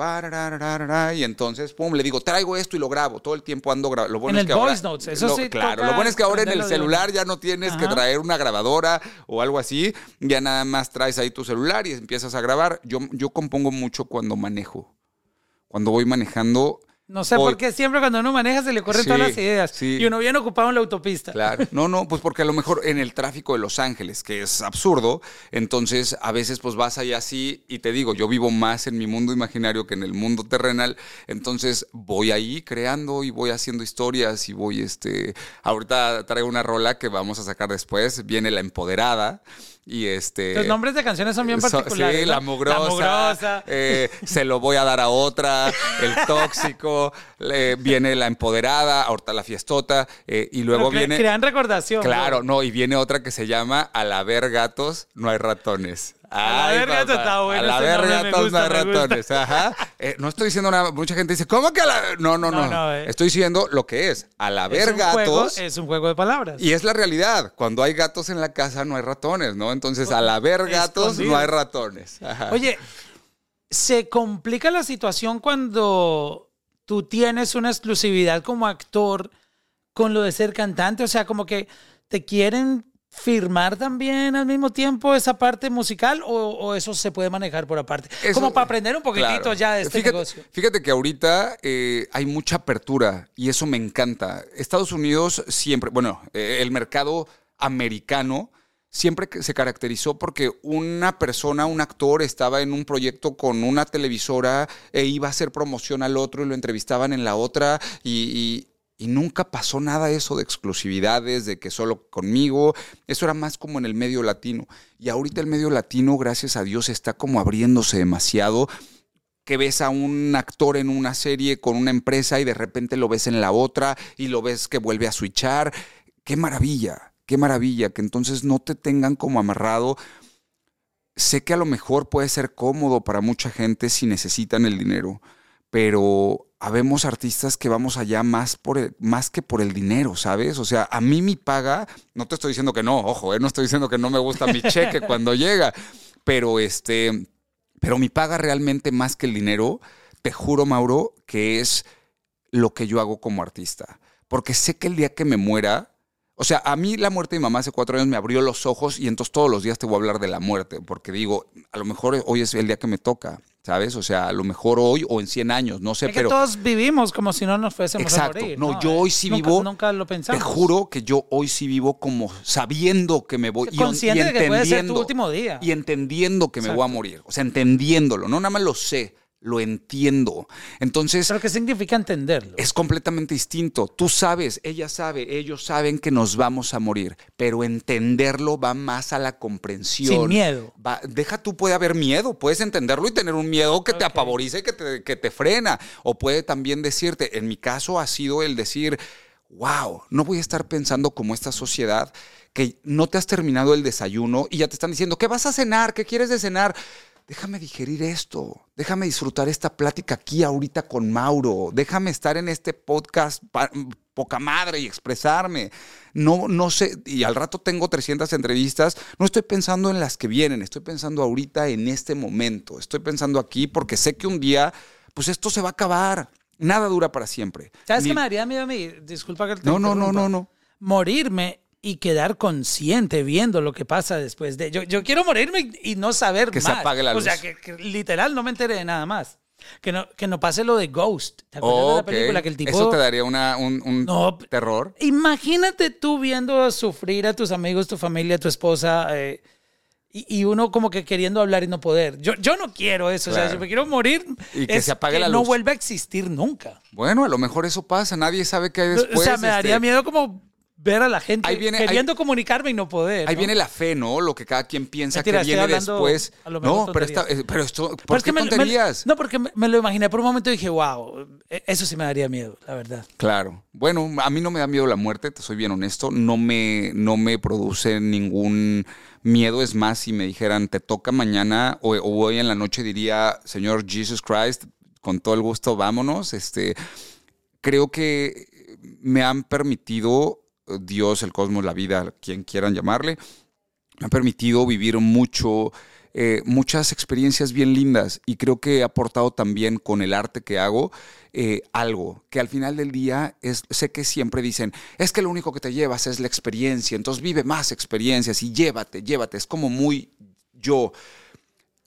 Y entonces, pum, le digo, traigo esto y lo grabo. Todo el tiempo ando grabando. Lo bueno En es el que ahora- voice notes, eso lo- sí Claro, lo bueno es que ahora en el celular ya no tienes que traer una grabadora o algo así. Ya nada más traes ahí tu celular y empiezas a grabar. Yo, yo compongo mucho cuando manejo. Cuando voy manejando, No sé por qué siempre cuando uno maneja se le corren Sí, todas las ideas. sí. Y uno bien ocupado en la autopista. Claro. No, no, pues porque a lo mejor en el tráfico de Los Ángeles, que es absurdo, entonces a veces pues vas allá así y te digo, yo vivo más en mi mundo imaginario que en el mundo terrenal, entonces voy ahí creando y voy haciendo historias y voy, este, ahorita traigo una rola que vamos a sacar después, viene La Empoderada y este... Los nombres de canciones son bien So- particulares. sí, ¿no? la mugrosa. La mugrosa. eh, se lo voy a dar a otra. El tóxico. viene la empoderada. Ahorita la fiestota. eh, y luego cre- viene. Crean recordación. Claro, ¿no? no, y viene otra que se llama Al haber gatos, no hay ratones. Haber papá, gatos está bueno gusta, hay me gusta. ratones. Ajá. Eh, no estoy diciendo nada. Mucha gente dice, ¿cómo que a la.? No, no, no. No, no, eh. Estoy diciendo lo que es. Al Es haber un juego- gatos. es un juego de palabras. Y es la realidad. Cuando hay gatos en la casa no hay ratones, ¿no? Entonces, al haber gatos no hay ratones. Ajá. Oye, ¿se complica la situación cuando tú tienes una exclusividad como actor con lo de ser cantante? O sea, como que te quieren firmar también al mismo tiempo esa parte musical o, o eso se puede manejar por aparte? Eso- como para aprender un poquitito Claro. ya de este fíjate, negocio. Fíjate que ahorita eh, hay mucha apertura y eso me encanta. Estados Unidos siempre, bueno, eh, el mercado americano siempre se caracterizó porque una persona, un actor, estaba en un proyecto con una televisora e iba a hacer promoción al otro y lo entrevistaban en la otra y, y- nunca pasó nada eso de exclusividades, de que solo conmigo. Eso era más como en el medio latino. Y ahorita el medio latino, gracias a Dios, está como abriéndose demasiado que ves a un actor en una serie con una empresa y de repente lo ves en la otra y lo ves que vuelve a switchar. Qué maravilla, qué maravilla, que entonces no te tengan como amarrado. Sé que a lo mejor puede ser cómodo para mucha gente si necesitan el dinero, pero habemos artistas que vamos allá más, por el- más que por el dinero, ¿sabes? O sea, a mí mi paga, no te estoy diciendo que no, ojo, eh, no estoy diciendo que no me gusta mi cheque [laughs] cuando llega, pero este, pero mi paga realmente más que el dinero, te juro, Mauro, que es lo que yo hago como artista. Porque sé que el día que me muera, o sea, a mí la muerte de mi mamá hace cuatro años me abrió los ojos y entonces todos los días te voy a hablar de la muerte, porque digo, a lo mejor hoy es el día que me toca, ¿sabes? O sea, a lo mejor hoy o en 100 años, no sé, Es que pero... todos vivimos como si no nos fuésemos Exacto. a morir. No, yo hoy sí Nunca- vivo. Nunca lo Te pensamos. juro que yo hoy sí vivo como sabiendo que me voy. y- Consciente y de que puede ser tu entendiendo- último día. Y entendiendo que me voy a Exacto. morir. O sea, entendiéndolo. No nada más lo sé, lo entiendo. Entonces. Pero ¿qué significa entenderlo? Es completamente distinto. Tú sabes, ella sabe, ellos saben que nos vamos a morir, pero entenderlo va más a la comprensión. Sin miedo. Va- deja tú, puede haber miedo, puedes entenderlo y tener un miedo que te apavorice, que te, que te frena. O puede también decirte, en mi caso ha sido el decir, wow, no voy a estar pensando como esta sociedad que no te has terminado el desayuno y ya te están diciendo, ¿qué vas a cenar? ¿Qué quieres de cenar? Déjame digerir esto, déjame disfrutar esta plática aquí ahorita con Mauro, déjame estar en este podcast pa- poca madre y expresarme. No, no sé, y al rato tengo 300 entrevistas, no estoy pensando en las que vienen, estoy pensando ahorita en este momento, estoy pensando aquí porque sé que un día, pues esto se va a acabar, nada dura para siempre. ¿Sabes Ni- qué me daría miedo a mí? Disculpa que te No, no, no, no, no. Morirme y quedar consciente viendo lo que pasa después de... Yo, yo quiero morirme y, y no saber Que se más. apague la O sea, luz. que, que literal no me entere de nada más. Que no, que no pase lo de Ghost. ¿Te acuerdas de la película? Que el tipo... Eso te daría una, un, un No, terror. Imagínate tú viendo sufrir a tus amigos, tu familia, tu esposa, eh, y, y uno como que queriendo hablar y no poder. Yo, yo no quiero eso, o sea, Claro. yo me quiero morir. Y que es se apague la no luz. vuelva a existir nunca. Bueno, a lo mejor eso pasa, nadie sabe qué hay después. o sea, me daría este, miedo como ver a la gente Ahí viene- queriendo comunicarme y no poder. Ahí ¿no? viene la fe, ¿no? Lo que cada quien piensa Mentira, que viene después. a lo mejor No, pero, esta- pero esto, ¿por qué me- me- tonterías? no, porque me, me lo imaginé por un momento y dije, wow, eso sí me daría miedo, la verdad. Claro. Bueno, a mí no me da miedo la muerte, te soy bien honesto. No me, no me produce ningún miedo. Es más, si me dijeran, te toca mañana o, o hoy en la noche, diría, Señor Jesus Christ, con todo el gusto, vámonos. Este, creo que me han permitido Dios, el cosmos, la vida, quien quieran llamarle, me ha permitido vivir mucho, eh, muchas experiencias bien lindas y creo que he aportado también con el arte que hago eh, algo que al final del día es, sé que siempre dicen, es que lo único que te llevas es la experiencia, entonces vive más experiencias y llévate, llévate, es como muy yo.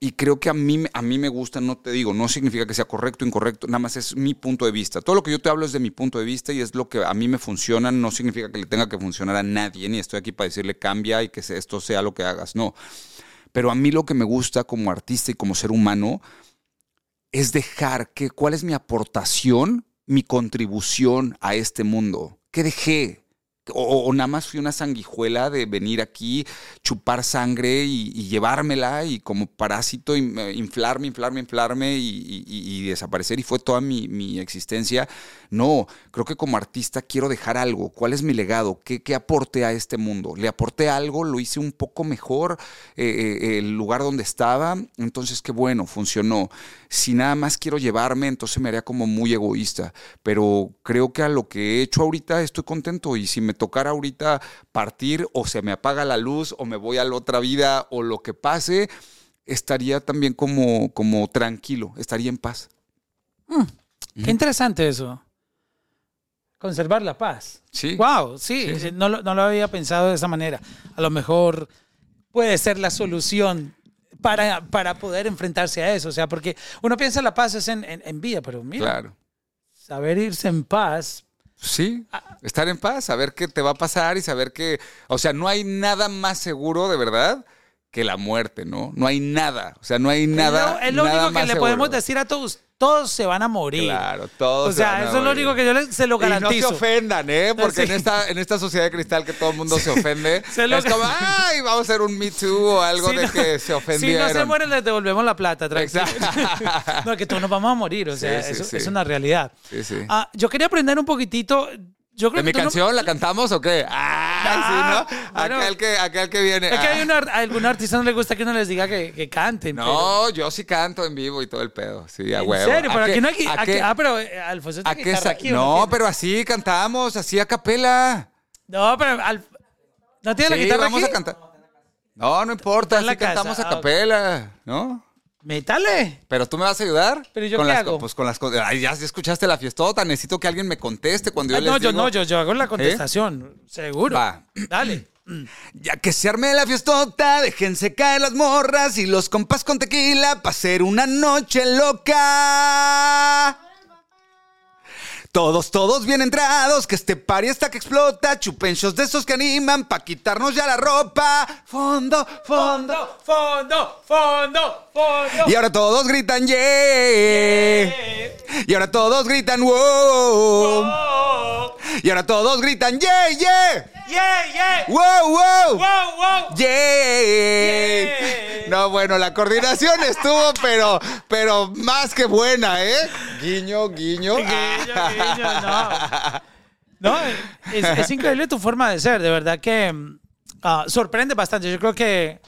Y creo que a mí, a mí me gusta, no te digo, no significa que sea correcto o incorrecto, nada más es mi punto de vista. Todo lo que yo te hablo es de mi punto de vista y es lo que a mí me funciona, no significa que le tenga que funcionar a nadie, ni estoy aquí para decirle cambia y que esto sea lo que hagas, no. Pero a mí lo que me gusta como artista y como ser humano es dejar que cuál es mi aportación, mi contribución a este mundo. ¿Qué dejé? O, nada más fui una sanguijuela de venir aquí, chupar sangre y, llevármela y como parásito eh, inflarme, inflarme, inflarme y, desaparecer y fue toda mi, existencia. No, creo que como artista quiero dejar algo. ¿Cuál es mi legado? ¿Qué, qué aporte a este mundo? ¿Le aporté algo? ¿Lo hice un poco mejor eh, eh, el lugar donde estaba? Entonces, qué bueno, funcionó. Si nada más quiero llevarme, entonces me haría como muy egoísta. Pero creo que a lo que he hecho ahorita estoy contento y si me tocara ahorita partir o se me apaga la luz o me voy a la otra vida o lo que pase, estaría también como, como tranquilo, estaría en paz. Qué interesante eso. Conservar la paz. Sí. Wow, sí, No, lo, no lo había pensado de esa manera. A lo mejor puede ser la solución para, para poder enfrentarse a eso. O sea, porque uno piensa la paz es en, en, en vida, pero mira, Claro. saber irse en paz. Sí, estar en paz, saber qué te va a pasar y saber que, o sea, no hay nada más seguro de verdad que la muerte, ¿no? No hay nada, o sea, no hay nada. lo, es lo nada único que le podemos decir a todos. Todos se van a morir. Claro, todos. O se van sea, a eso es lo único que yo les- se lo Y no garantizo. se ofendan, ¿eh? Porque Sí. en, esta, en esta sociedad de cristal que todo el mundo [laughs] se ofende, [laughs] Se lo- es como, [laughs] ay, vamos a hacer un Me Too o algo Si de no- que se Si ofendieron. no se mueren, les devolvemos la plata. tranquilo. Exacto. no, que todos nos vamos a morir. O sea, Sí, eso es una realidad. Sí, sí. Ah, yo quería aprender un poquitito. Yo creo ¿De mi que no- canción la cantamos o qué? Ah, Ah, sí, ¿no? bueno. aquel, que, aquel que viene. Es que ah. hay una, a algún artista no le gusta que uno les diga que, que canten. pero- No, yo sí canto en vivo y todo el pedo. Sí, a ¿En huevo. serio? ¿A Pero aquí no hay aquí- qué- Ah, pero eh, Alfonso sa- aquí, ¿o No, pero así cantamos, así a capela. No, pero... Al- ¿No tiene la guitarra vamos aquí? a cantar. No, no importa, en así cantamos casa, a ah, capela, ¿no? Métale. Pero tú me vas a ayudar. ¿Pero yo con qué las, hago? Pues con las cosas. Ay, ya escuchaste la fiestota. Necesito que alguien me conteste cuando yo Ah, les no, yo no, yo, yo hago la contestación. Seguro. Va. Dale. [clears throat] Ya que se arme la fiestota, déjense caer las morras y los compas con tequila para hacer una noche loca. Todos, todos bien entrados, que este party está que explota, chupenchos de esos que animan pa' quitarnos ya la ropa. Fondo, fondo. fondo, fondo, fondo. Y ahora todos gritan yeah. Y ahora todos gritan wow. Y ahora todos gritan yeah, yeah. Yeah, yeah. Wow, wow. Wow, wow. Yeah. Yeah. No, bueno, la coordinación [laughs] estuvo, pero, pero más que buena, ¿eh? Guiño, guiño. Guiño, guiño, no. No, es, es increíble tu forma de ser, de verdad que mm, ah, sorprende bastante. Yo creo que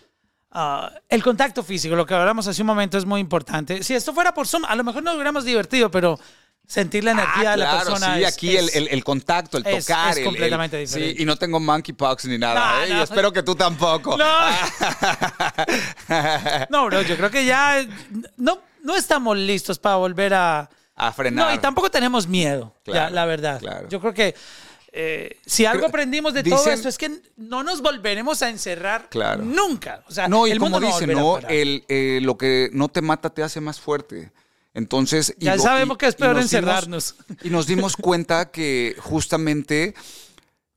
ah, el contacto físico, lo que hablamos hace un momento, es muy importante. Si esto fuera por Zoom, a lo mejor nos hubiéramos divertido, pero sentir la energía Ah, de la claro, persona sí, es- aquí el, es- el- el contacto, el es- tocar. es el- completamente diferente. Sí, y no tengo monkeypox ni nada, No, ¿eh? no. Y espero que tú tampoco. No. [laughs] No, bro, yo creo que ya no, no estamos listos para volver a... A frenar. No, y tampoco tenemos miedo, Claro, ya, la verdad. claro. Yo creo que eh, si algo Creo- aprendimos de todo esto es que no nos volveremos a encerrar Claro. nunca. O sea, No, y el como mundo dicen, ¿no? El, eh, lo que no te mata te hace más fuerte. Entonces. y Ya lo- sabemos y- que es y peor nos dimos- encerrarnos. y nos dimos cuenta que justamente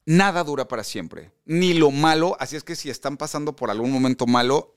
nada dura para siempre. Ni lo malo. Así es que si están pasando por algún momento malo,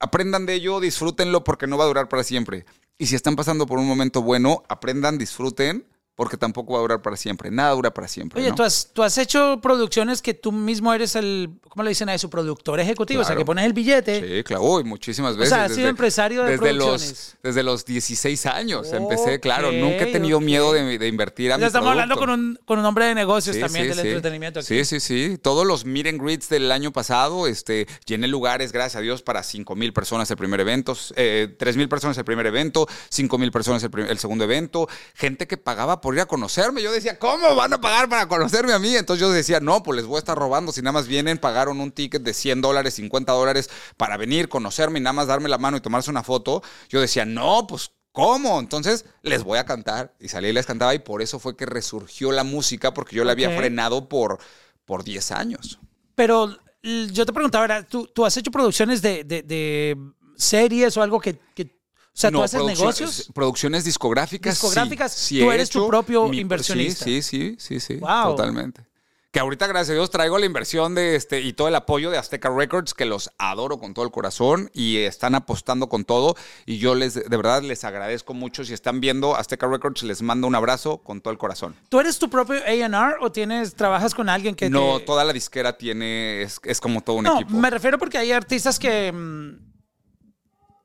aprendan de ello, disfrútenlo porque no va a durar para siempre. Y si están pasando por un momento bueno, aprendan, disfruten porque tampoco va a durar para siempre. Nada dura para siempre. Oye, ¿no? tú, has, tú has hecho producciones que tú mismo eres el, ¿cómo le dicen a eso? Productor ejecutivo, o sea, que pones el billete. Sí, claro, uy, muchísimas veces. sea, has sido empresario de desde los, producciones. desde los 16 años empecé, claro. Nunca he tenido miedo de, de invertir a Ya mi estamos hablando con un, con un hombre de negocios Sí, también sí, del sí. entretenimiento aquí. Sí, sí, sí. Todos los meet and greets del año pasado, este, llené lugares, gracias a Dios, para 5 mil personas el primer evento, eh, 3 mil personas el primer evento, 5 mil personas el, prim- el segundo evento, gente que pagaba por ir a conocerme. Yo decía, ¿cómo van a pagar para conocerme a mí? Entonces yo decía, no, pues les voy a estar robando. Si nada más vienen, pagaron un ticket de 100 dólares, 50 dólares para venir, conocerme y nada más darme la mano y tomarse una foto. Yo decía, no, pues ¿Cómo? Entonces les voy a cantar. Y salí y les cantaba y por eso fue que resurgió la música porque yo la había frenado por, por 10 años. Pero yo te preguntaba. ¿tú, tú has hecho producciones de, de- de series o algo que, que- o sea, tú haces negocios. Producciones discográficas. Discográficas, Sí tú eres tu propio mi- inversionista. Sí, sí, sí, sí. Wow. Totalmente. Que ahorita, gracias a Dios, traigo la inversión de este y todo el apoyo de Azteca Records, que los adoro con todo el corazón y están apostando con todo. Y yo les, de verdad, les agradezco mucho. Si están viendo Azteca Records, les mando un abrazo con todo el corazón. ¿Tú eres tu propio A&R o tienes trabajas con alguien que No, te... toda la disquera tiene, es, es como todo un No, equipo. me refiero porque hay artistas que mm,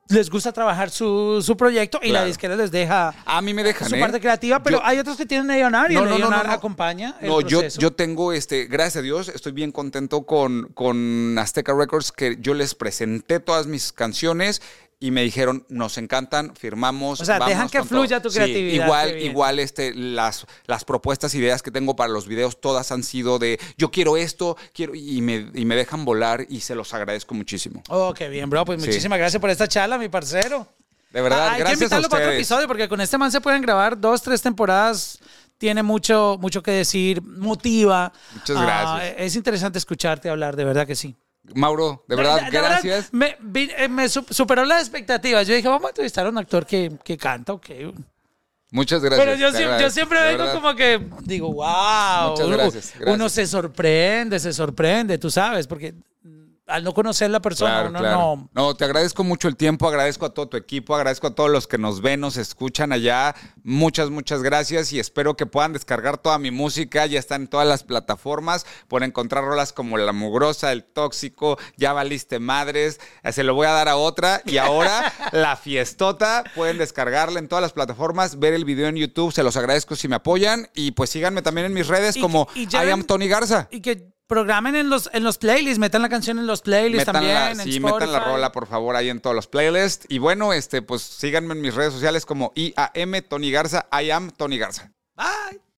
les gusta trabajar su, su proyecto y la disquera les deja A mí me dejan, su ¿eh? parte creativa, pero Yo- hay otros que tienen A&R y No, el no, no, A&R no, no. acompaña el No, yo, yo tengo, este, gracias a Dios, estoy bien contento con, con Azteca Records, que yo les presenté todas mis canciones y me dijeron, nos encantan, firmamos. O sea, dejan que con todo". fluya tu creatividad, igual, igual, este, las, las propuestas, ideas que tengo para los videos, todas han sido de, yo quiero esto, quiero, y me, y me dejan volar y se los agradezco muchísimo. Oh, qué bien, bro. Pues Sí. muchísimas gracias por esta charla, mi parcero. De verdad, Ah, hay que gracias a invitarlo para otro episodio porque con este man se pueden grabar dos, tres temporadas. Tiene mucho, mucho que decir, motiva. Muchas Ah, gracias. es interesante escucharte hablar, de verdad que sí. Mauro, de verdad, gracias. me, eh, me superó las expectativas. Yo dije, vamos a entrevistar a un actor que, que canta, ok. Muchas gracias. Pero yo, siempre, yo siempre vengo verdad. como que digo, wow. Muchas uno, gracias, gracias. uno se sorprende, se sorprende, tú sabes, porque al no conocer la persona, Claro, uno claro. no. No, te agradezco mucho el tiempo, agradezco a todo tu equipo, agradezco a todos los que nos ven, nos escuchan allá. Muchas, muchas gracias y espero que puedan descargar toda mi música. Ya está en todas las plataformas. Por encontrar rolas como La Mugrosa, El Tóxico, Ya Valiste Madres. Eh, Se lo voy a dar a otra. Y ahora [laughs] La Fiestota. Pueden descargarla en todas las plataformas, ver el video en YouTube. Se los agradezco si me apoyan. Y pues síganme también en mis redes Y- como y I am Tony Garza. Y que programen en los, en los playlists, metan la canción en los playlists Metan también. la, en sí, metan la rola, por favor, ahí en todos los playlists. Y bueno, este, pues síganme en mis redes sociales como IAM Tony Garza, I am Tony Garza. Bye.